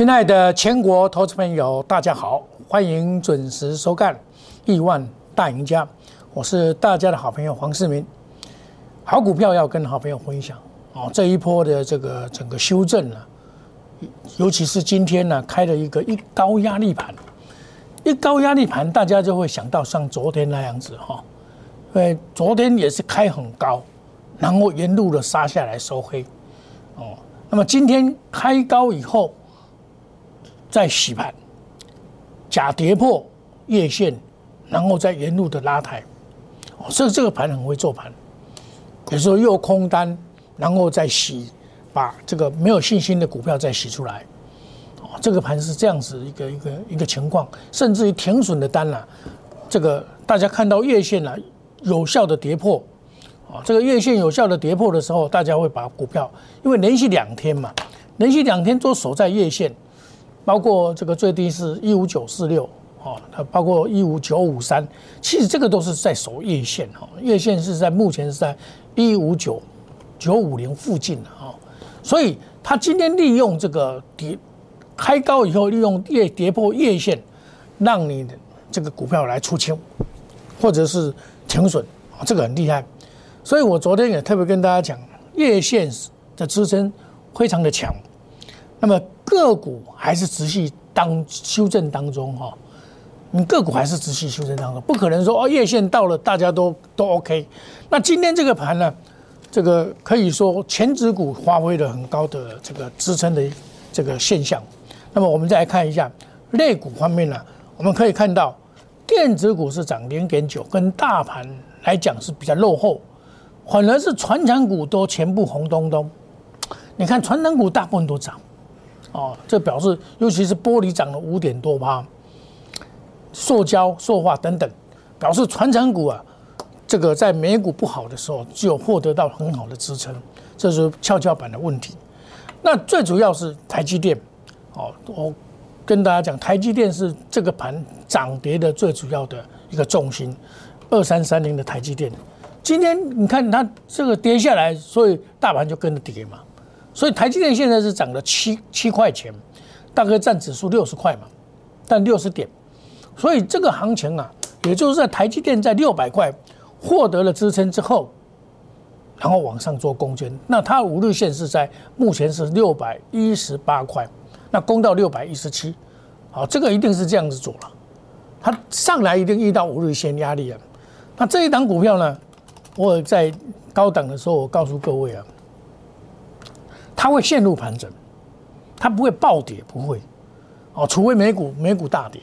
亲爱的全国投资朋友，大家好，欢迎准时收看《亿万大赢家》，我是大家的好朋友黄世明。好股票要跟好朋友分享哦，这一波的这个整个修正呢，尤其是今天呢开了一个一高压力盘，一高压力盘，大家就会想到像昨天那样子哈，因为昨天也是开很高，然后沿路的杀下来收黑哦，那么今天开高以后。再洗盘，假跌破月线，然后再沿路的拉抬，哦，所以这个盘很会做盘，有时候又空单，然后再洗，把这个没有信心的股票再洗出来，哦，这个盘是这样子一个一个一个情况，甚至于停损的单呢，这个大家看到月线呢有效的跌破，啊，这个月线有效的跌破的时候，大家会把股票，因为连续两天嘛，连续两天都守在月线。包括这个最低是一五九四六，哦，它包括一五九五三，其实这个都是在守月线，哈，月线是在目前是在一五九九五零附近的，哈，所以它今天利用这个跌开高以后，利用月跌破月线，让你的这个股票来出清，或者是停损，啊，这个很厉害，所以我昨天也特别跟大家讲，月线的支撑非常的强。那么个股还是持续当修正当中哈，你个股还是持续修正当中，不可能说哦月线到了大家都都 OK。那今天这个盘呢，这个可以说前指股发挥了很高的这个支撑的这个现象。那么我们再来看一下类股方面呢，我们可以看到电子股是涨零点九，跟大盘来讲是比较落后，反而是船厂股都全部红咚咚。你看船厂股大部分都涨。哦，这表示尤其是玻璃涨了五点多趴，塑胶、塑化等等，表示传承股啊，这个在美股不好的时候就获得到很好的支撑，这是跷跷板的问题。那最主要是台积电，哦，我跟大家讲，台积电是这个盘涨跌的最主要的一个重心，二三三零的台积电，今天你看它这个跌下来，所以大盘就跟着跌嘛。所以台积电现在是涨了七七块钱，大概占指数六十块嘛，但六十点，所以这个行情啊，也就是在台积电在六百块获得了支撑之后，然后往上做攻坚。那它五日线是在目前是六百一十八块，那攻到六百一十七，好，这个一定是这样子做了，它上来一定遇到五日线压力啊。那这一档股票呢，我在高档的时候，我告诉各位啊。它会陷入盘整，它不会暴跌，不会，哦，除非美股美股大跌，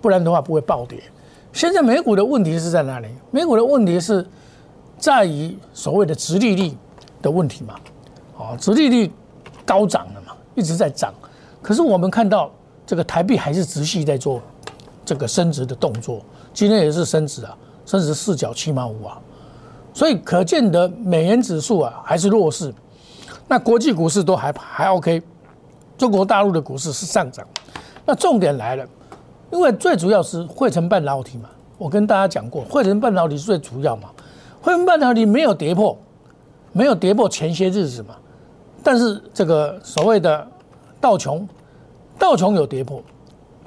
不然的话不会暴跌。现在美股的问题是在哪里？美股的问题是在于所谓的直利率的问题嘛，哦，直利率高涨了嘛，一直在涨。可是我们看到这个台币还是持续在做这个升值的动作，今天也是升值啊，升值四角七毛五啊，所以可见得美元指数啊还是弱势。那国际股市都还还 OK，中国大陆的股市是上涨。那重点来了，因为最主要是汇成半导体嘛，我跟大家讲过，汇成半导体是最主要嘛。汇成半导体没有跌破，没有跌破前些日子嘛。但是这个所谓的道琼，道琼有跌破，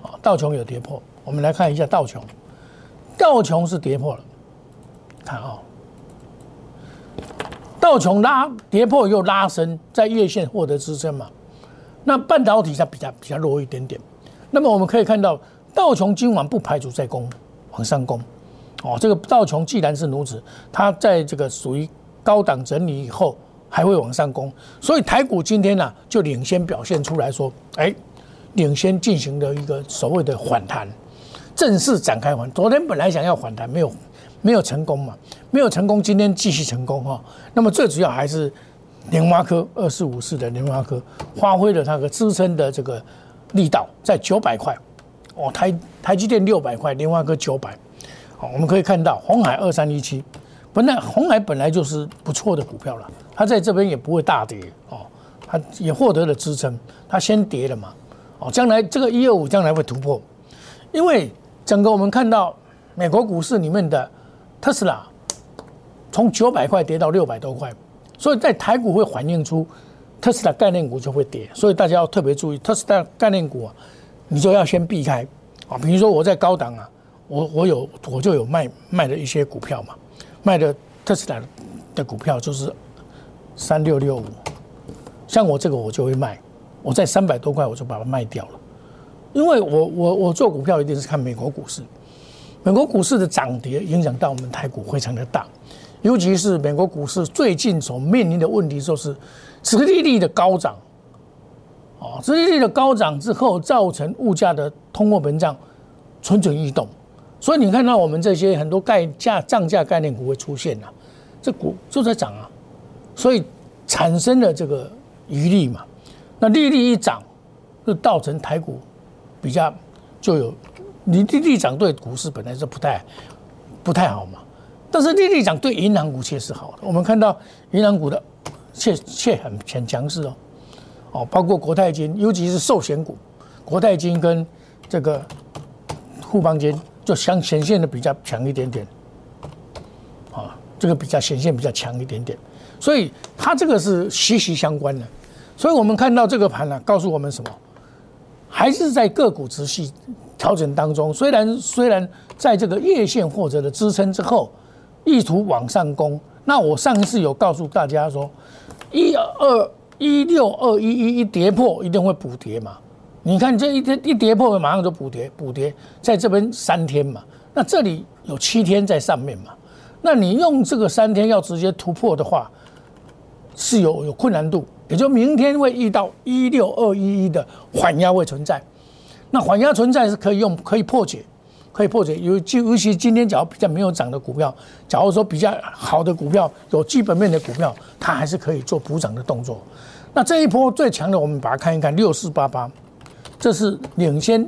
啊，道琼有跌破。我们来看一下道琼，道琼是跌破了，看啊。道琼拉跌破又拉升，在月线获得支撑嘛？那半导体它比较比较弱一点点。那么我们可以看到，道琼今晚不排除再攻往上攻。哦，这个道琼既然是如此，它在这个属于高档整理以后还会往上攻，所以台股今天呢就领先表现出来说，哎，领先进行了一个所谓的反弹，正式展开反。昨天本来想要反弹，没有。没有成功嘛？没有成功，今天继续成功哈。那么最主要还是莲花科二四五四的莲花科发挥了它的支撑的这个力道，在九百块哦，台台积电六百块，莲花科九百。好，我们可以看到红海二三一七，本来红海本来就是不错的股票了，它在这边也不会大跌哦，它也获得了支撑，它先跌了嘛哦，将来这个一二五将来会突破，因为整个我们看到美国股市里面的。特斯拉从九百块跌到六百多块，所以在台股会反映出特斯拉概念股就会跌，所以大家要特别注意特斯拉概念股啊，你就要先避开啊。比如说我在高档啊，我我有我就有卖卖的一些股票嘛，卖的特斯拉的股票就是三六六五，像我这个我就会卖，我在三百多块我就把它卖掉了，因为我我我做股票一定是看美国股市，美国股市的涨跌影响到我们台股非常的大。尤其是美国股市最近所面临的问题，就是殖利率的高涨，哦，殖利率的高涨之后，造成物价的通货膨胀蠢蠢欲动，所以你看到我们这些很多概价涨价概念股会出现了，这股就在涨啊，所以产生了这个余力嘛，那利率一涨，就造成台股比较就有，你利率涨对股市本来是不太不太好嘛。但是利率涨对银行股却是好的，我们看到银行股的却却很很强势哦，哦，包括国泰金，尤其是寿险股，国泰金跟这个富邦金就相显现的比较强一点点，啊，这个比较显现比较强一点点，所以它这个是息息相关的，所以我们看到这个盘呢，告诉我们什么？还是在个股持续调整当中，虽然虽然在这个月线或者的支撑之后。意图往上攻，那我上一次有告诉大家说，一二一六二一一一跌破一定会补跌嘛？你看这一天一跌破，马上就补跌，补跌在这边三天嘛，那这里有七天在上面嘛，那你用这个三天要直接突破的话，是有有困难度，也就明天会遇到一六二一一的缓压会存在，那缓压存在是可以用可以破解。可以破解，尤其尤其今天假如比较没有涨的股票，假如说比较好的股票，有基本面的股票，它还是可以做补涨的动作。那这一波最强的，我们把它看一看，六四八八，这是领先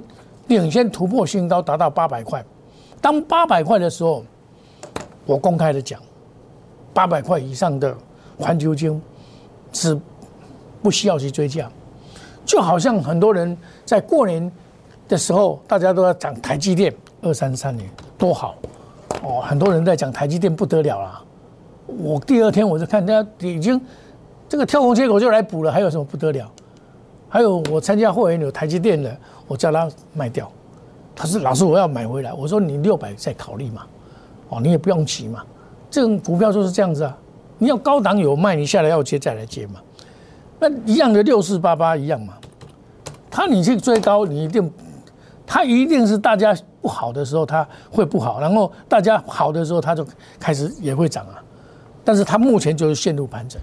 领先突破新高，达到八百块。当八百块的时候，我公开的讲，八百块以上的环球金是不需要去追价，就好像很多人在过年的时候，大家都要讲台积电。二三三年多好哦，很多人在讲台积电不得了啦。我第二天我就看人家已经这个跳空缺口就来补了，还有什么不得了？还有我参加会员有台积电的，我叫他卖掉，他说老师我要买回来。我说你六百再考虑嘛，哦你也不用急嘛，这种股票就是这样子啊。你要高档有卖，你下来要接再来接嘛。那一样的六四八八一样嘛，他你去追高，你一定。它一定是大家不好的时候，它会不好；然后大家好的时候，它就开始也会涨啊。但是它目前就是陷入盘整。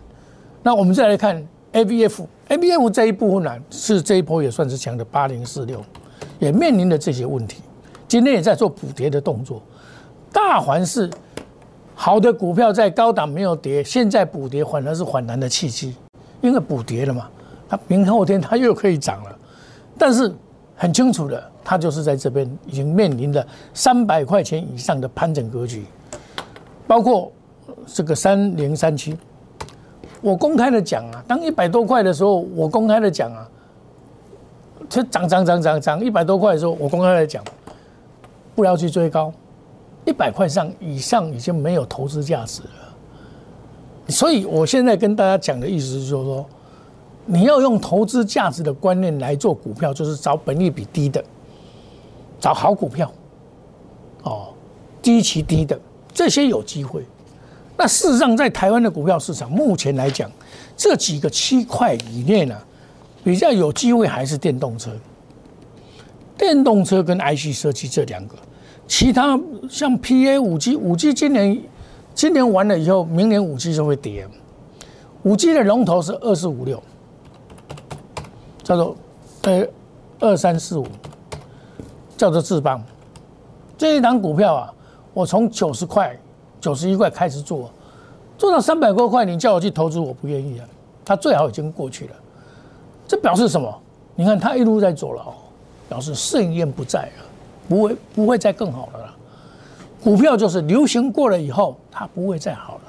那我们再来看 A B F，A B F 这一部分呢，是这一波也算是强的八零四六，也面临着这些问题。今天也在做补跌的动作。大环是好的股票在高档没有跌，现在补跌反而是反弹的契机，因为补跌了嘛，它明后天它又可以涨了。但是很清楚的。它就是在这边已经面临着三百块钱以上的盘整格局，包括这个三零三七，我公开的讲啊，当一百多块的时候，我公开的讲啊，它涨涨涨涨涨一百多块的时候，我公开的讲，不要去追高，一百块上以上已经没有投资价值了。所以我现在跟大家讲的意思就是说，你要用投资价值的观念来做股票，就是找本利比低的。找好股票，哦，低期低的这些有机会。那事实上，在台湾的股票市场，目前来讲，这几个区块里面呢，比较有机会还是电动车、电动车跟 IC 设计这两个。其他像 PA 五 G，五 G 今年今年完了以后，明年五 G 就会跌。五 G 的龙头是二四五六，叫做呃二三四五。叫做智邦，这一档股票啊，我从九十块、九十一块开始做，做到三百多块，你叫我去投资，我不愿意啊。它最好已经过去了，这表示什么？你看它一路在走了，表示盛宴不在了，不会不会再更好了啦。股票就是流行过了以后，它不会再好了，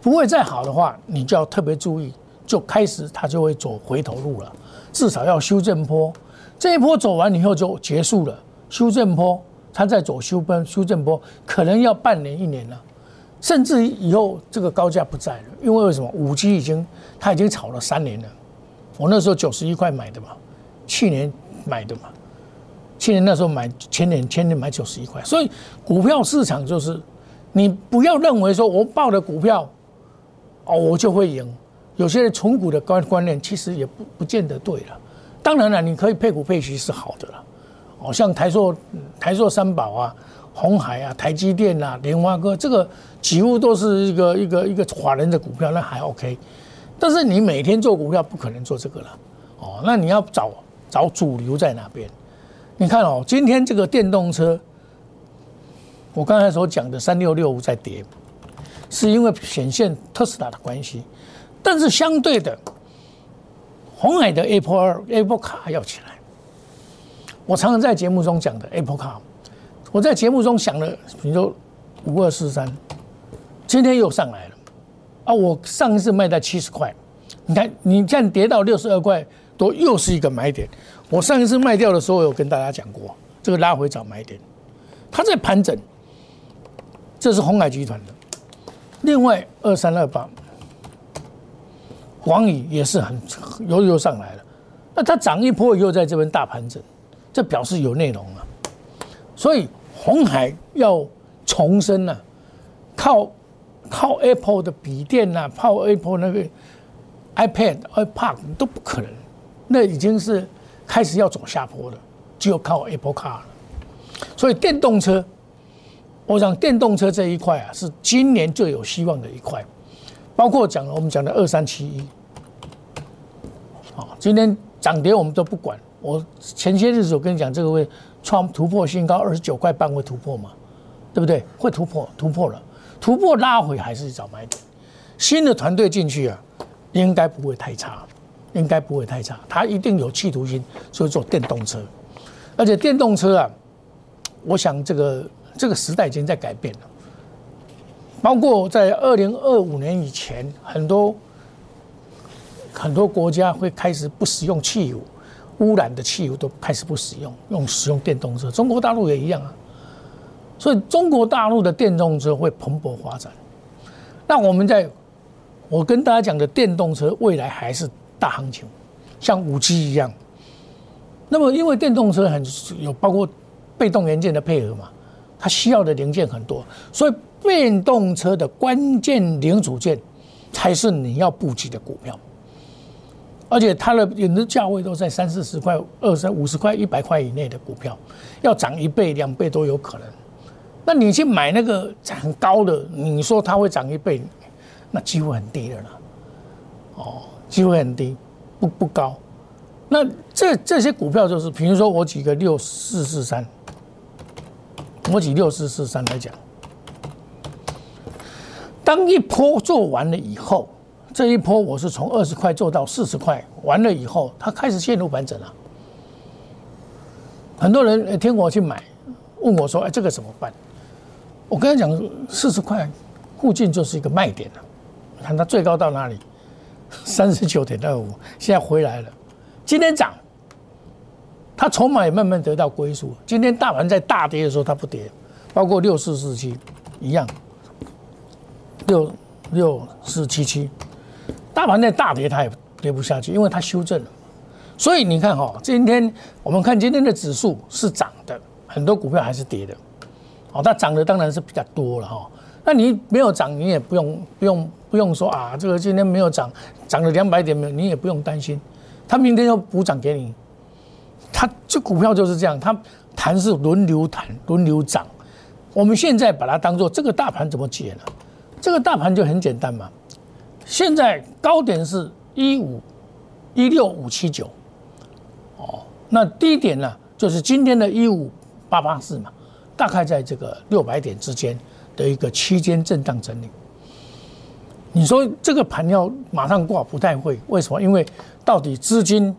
不会再好的话，你就要特别注意，就开始它就会走回头路了，至少要修正坡，这一波走完以后就结束了。修正坡，它在走修奔修正坡，可能要半年一年了，甚至以后这个高价不在了，因为为什么？五 G 已经它已经炒了三年了，我那时候九十一块买的嘛，去年买的嘛，去年那时候买，前年前年买九十一块，所以股票市场就是，你不要认为说我报的股票，哦我就会赢，有些人存股的观观念其实也不不见得对了。当然了，你可以配股配息是好的了，哦像台硕台硕三宝啊。红海啊，台积电啊，联发科，这个几乎都是一个一个一个华人的股票，那还 OK。但是你每天做股票不可能做这个了，哦，那你要找找主流在哪边？你看哦，今天这个电动车，我刚才所讲的三六六五在跌，是因为显现特斯拉的关系。但是相对的，红海的 Apple 二 Apple 卡要起来。我常常在节目中讲的 Apple 卡。我在节目中想了，比如说五二四三，今天又上来了，啊，我上一次卖在七十块，你看你这样跌到六十二块多，又是一个买点。我上一次卖掉的时候有跟大家讲过，这个拉回找买点，它在盘整，这是红海集团的。另外二三二八，广宇也是很又又上来了，那它涨一波以后在这边大盘整，这表示有内容了，所以。红海要重生了，靠靠 Apple 的笔电呐，靠 Apple 那个 iPad、iPad 都不可能，那已经是开始要走下坡了，只有靠 Apple Car 了。所以电动车，我想电动车这一块啊，是今年最有希望的一块，包括讲我们讲的二三七一，好，今天涨跌我们都不管。我前些日子我跟你讲，这个会创突破新高，二十九块半会突破嘛？对不对？会突破，突破了，突破拉回还是找买点。新的团队进去啊，应该不会太差，应该不会太差。他一定有企图心，所以做电动车。而且电动车啊，我想这个这个时代已经在改变了。包括在二零二五年以前，很多很多国家会开始不使用汽油。污染的汽油都开始不使用，用使用电动车。中国大陆也一样啊，所以中国大陆的电动车会蓬勃发展。那我们在，我跟大家讲的电动车未来还是大行情，像五 G 一样。那么因为电动车很有包括被动元件的配合嘛，它需要的零件很多，所以电动车的关键零组件才是你要布局的股票。而且它的有的价位都在三四十块、二三五十块、一百块以内的股票，要涨一倍、两倍都有可能。那你去买那个很高的，你说它会涨一倍，那机会很低的了。哦，机会很低，不不高。那这这些股票就是，比如说我举个六四四三，我举六四四三来讲，当一波做完了以后。这一波我是从二十块做到四十块，完了以后它开始陷入盘整了。很多人听我去买，问我说：“哎，这个怎么办？”我跟他讲，四十块附近就是一个卖点了。看它最高到哪里？三十九点二五，现在回来了。今天涨，它筹码也慢慢得到归属。今天大盘在大跌的时候它不跌，包括六四四七一样，六六四七七。大盘在大跌，它也跌不下去，因为它修正了。所以你看哈，今天我们看今天的指数是涨的，很多股票还是跌的。哦，它涨的当然是比较多了哈。那你没有涨，你也不用不用不用说啊，这个今天没有涨，涨了两百点没有，你也不用担心，它明天要补涨给你。它这股票就是这样，它弹是轮流弹，轮流涨。我们现在把它当做这个大盘怎么解呢？这个大盘就很简单嘛。现在高点是一五一六五七九，哦，那低点呢就是今天的一五八八四嘛，大概在这个六百点之间的一个区间震荡整理。你说这个盘要马上挂不太会，为什么？因为到底资金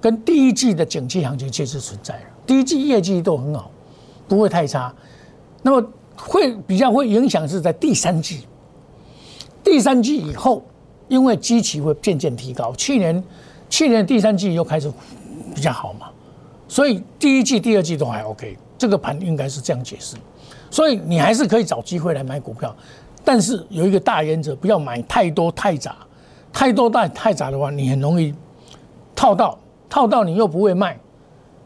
跟第一季的景气行情确实存在了，第一季业绩都很好，不会太差，那么会比较会影响是在第三季。第三季以后，因为基期会渐渐提高，去年去年第三季又开始比较好嘛，所以第一季、第二季都还 OK。这个盘应该是这样解释，所以你还是可以找机会来买股票，但是有一个大原则，不要买太多太杂，太多太太杂的话，你很容易套到套到你又不会卖，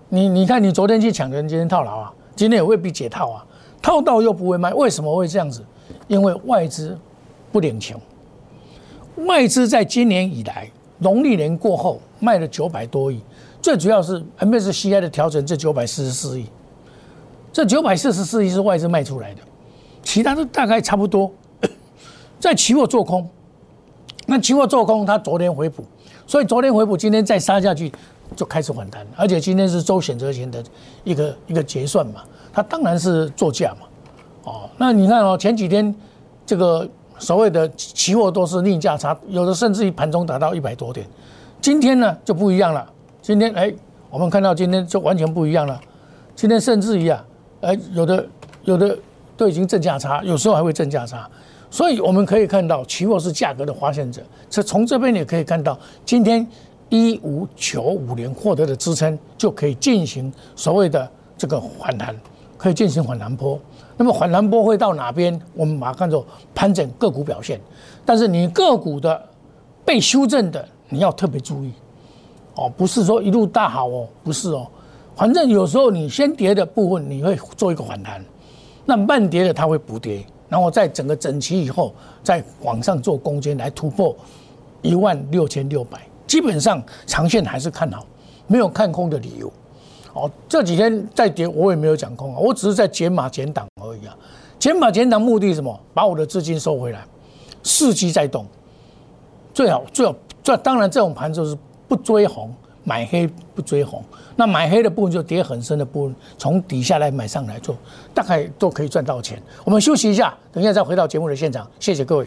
你你看你昨天去抢人，今天套牢啊，今天也未必解套啊，套到又不会卖，为什么会这样子？因为外资不领情，外资在今年以来农历年过后卖了九百多亿，最主要是 MSCI 的调整这九百四十四亿，这九百四十四亿是外资卖出来的，其他的大概差不多在期货做空，那期货做空它昨天回补，所以昨天回补，今天再杀下去就开始反弹，而且今天是周选择权的一个一个结算嘛，它当然是作价嘛。哦，那你看哦，前几天这个所谓的期货都是逆价差，有的甚至于盘中达到一百多点。今天呢就不一样了，今天哎，我们看到今天就完全不一样了。今天甚至于啊，哎，有的有的都已经正价差，有时候还会正价差。所以我们可以看到，期货是价格的发现者。这从这边也可以看到，今天一五九五年获得的支撑，就可以进行所谓的这个反弹，可以进行反弹波。那么反弹波会到哪边？我们把它看作盘整个股表现。但是你个股的被修正的，你要特别注意哦，不是说一路大好哦，不是哦。反正有时候你先跌的部分，你会做一个反弹；那慢跌的它会补跌，然后在整个整齐以后，再往上做攻坚来突破一万六千六百。基本上长线还是看好，没有看空的理由。哦，这几天在跌，我也没有讲空啊，我只是在减码减档而已啊。减码减档目的什么？把我的资金收回来，伺机在动。最好最好这当然这种盘就是不追红，买黑不追红。那买黑的部分就跌很深的部分，从底下来买上来做，大概都可以赚到钱。我们休息一下，等一下再回到节目的现场。谢谢各位。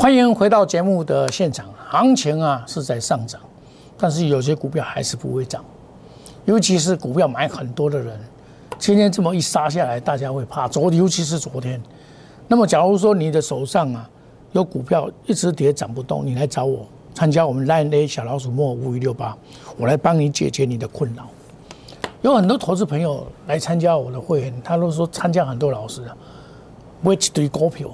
欢迎回到节目的现场。行情啊是在上涨，但是有些股票还是不会涨，尤其是股票买很多的人，今天这么一杀下来，大家会怕。昨尤其是昨天，那么假如说你的手上啊有股票一直跌涨不动，你来找我参加我们 Line A 小老鼠莫五一六八，我来帮你解决你的困扰。有很多投资朋友来参加我的会员，他都说参加很多老师啊，买一堆股票。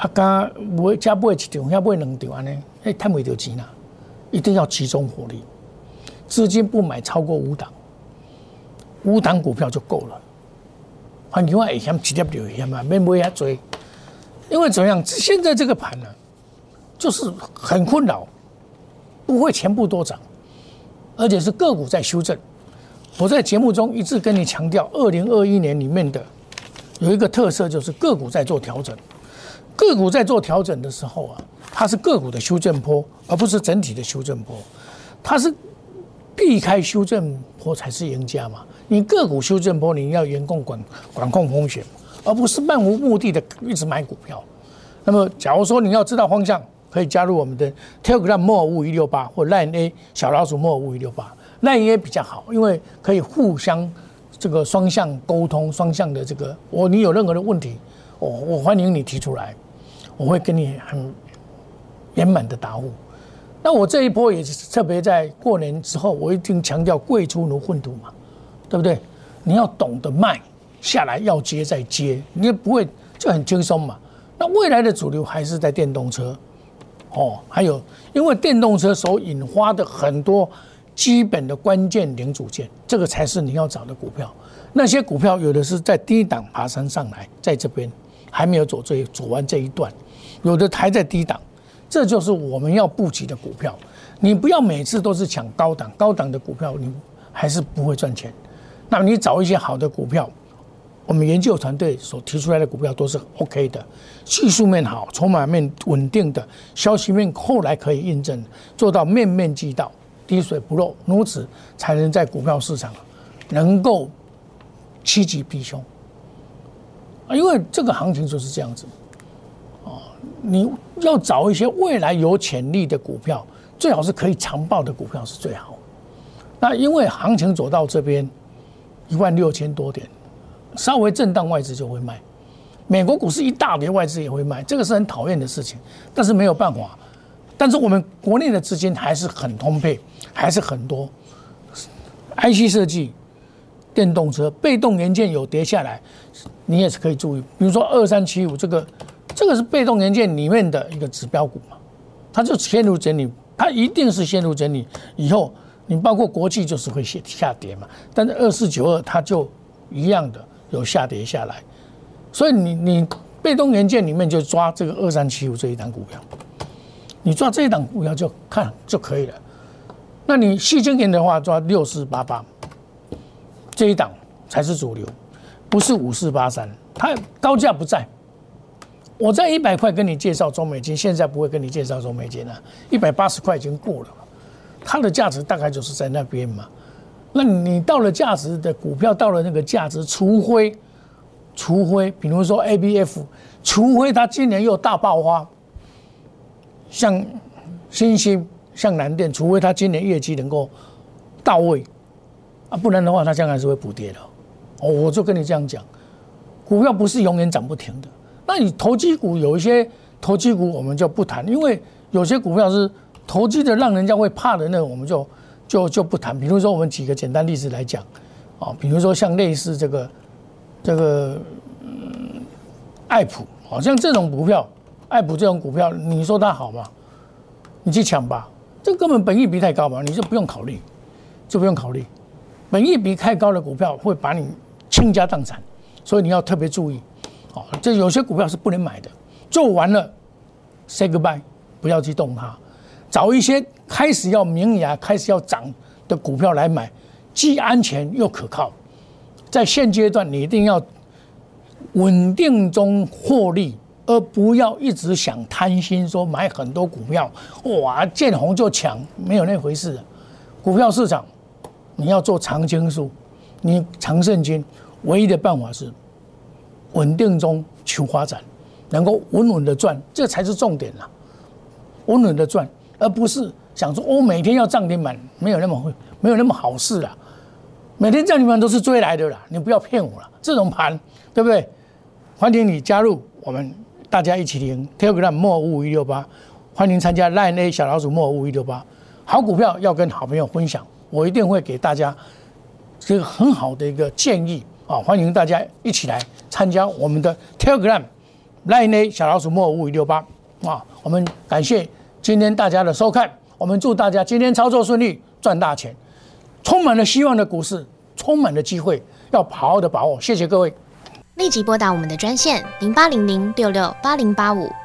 啊，加买加买一张，加买两张安尼，哎，赚不到钱啦！一定要集中火力，资金不买超过五档，五档股票就够了。反正会险直接就会险嘛，免买遐多。因为怎么样？现在这个盘呢，就是很困扰，不会全部都涨，而且是个股在修正。我在节目中一直跟你强调，二零二一年里面的有一个特色，就是个股在做调整。个股在做调整的时候啊，它是个股的修正波，而不是整体的修正波。它是避开修正波才是赢家嘛？你个股修正波，你要严控管管控风险，而不是漫无目的的一直买股票。那么，假如说你要知道方向，可以加入我们的 Telegram 莫五一六八或 Line A 小老鼠莫五一六八，Line A 比较好，因为可以互相这个双向沟通，双向的这个我你有任何的问题，我我欢迎你提出来。我会跟你很圆满的答复。那我这一波也是特别在过年之后，我一定强调贵出如粪土嘛，对不对？你要懂得卖下来，要接再接，你也不会就很轻松嘛。那未来的主流还是在电动车，哦，还有因为电动车所引发的很多基本的关键零组件，这个才是你要找的股票。那些股票有的是在低档爬山上来，在这边还没有走这走完这一段，有的还在低档，这就是我们要布局的股票。你不要每次都是抢高档，高档的股票你还是不会赚钱。那你找一些好的股票，我们研究团队所提出来的股票都是 OK 的，技术面好，筹码面稳定的，消息面后来可以印证，做到面面俱到。滴水不漏，如此才能在股票市场能够趋吉避凶啊！因为这个行情就是这样子！你要找一些未来有潜力的股票，最好是可以长报的股票是最好。那因为行情走到这边一万六千多点，稍微震荡，外资就会卖。美国股市一大跌，外资也会卖，这个是很讨厌的事情，但是没有办法。但是我们国内的资金还是很充沛，还是很多。IC 设计、电动车、被动元件有跌下来，你也是可以注意。比如说二三七五这个，这个是被动元件里面的一个指标股嘛，它就陷入整理，它一定是陷入整理。以后你包括国际就是会下下跌嘛，但是二四九二它就一样的有下跌下来，所以你你被动元件里面就抓这个二三七五这一档股票。你抓这一档股票就看就可以了。那你细晶圆的话，抓六四八八这一档才是主流，不是五四八三。它高价不在。我在一百块跟你介绍中美金，现在不会跟你介绍中美金了。一百八十块已经过了，它的价值大概就是在那边嘛。那你到了价值的股票，到了那个价值，除非除非，比如说 A B F，除非它今年又大爆发。像新兴、像南电，除非它今年业绩能够到位啊，不然的话，它将来是会补跌的。哦，我就跟你这样讲，股票不是永远涨不停的。那你投机股有一些投机股，我们就不谈，因为有些股票是投机的，让人家会怕的那，我们就就就不谈。比如说，我们举个简单例子来讲，啊，比如说像类似这个这个嗯，爱普，好像这种股票。爱普这种股票，你说它好吗？你去抢吧，这根本本益比太高嘛，你就不用考虑，就不用考虑。本益比太高的股票会把你倾家荡产，所以你要特别注意。哦，这有些股票是不能买的，做完了，say goodbye，不要去动它，找一些开始要明芽、开始要涨的股票来买，既安全又可靠。在现阶段，你一定要稳定中获利。而不要一直想贪心，说买很多股票，哇，见红就抢，没有那回事。股票市场，你要做长青树，你长胜金，唯一的办法是稳定中求发展，能够稳稳的赚，这才是重点啦。稳稳的赚，而不是想说我每天要涨停板，没有那么会，没有那么好事啦。每天涨停板都是追来的啦，你不要骗我了。这种盘，对不对？欢迎你加入我们。大家一起听 Telegram 莫五五一六八，欢迎参加 Line A 小老鼠莫五五一六八，好股票要跟好朋友分享，我一定会给大家这个很好的一个建议啊！欢迎大家一起来参加我们的 Telegram Line 小老鼠莫五五六八啊！我们感谢今天大家的收看，我们祝大家今天操作顺利，赚大钱，充满了希望的股市，充满了机会，要好好的把握。谢谢各位。立即拨打我们的专线零八零零六六八零八五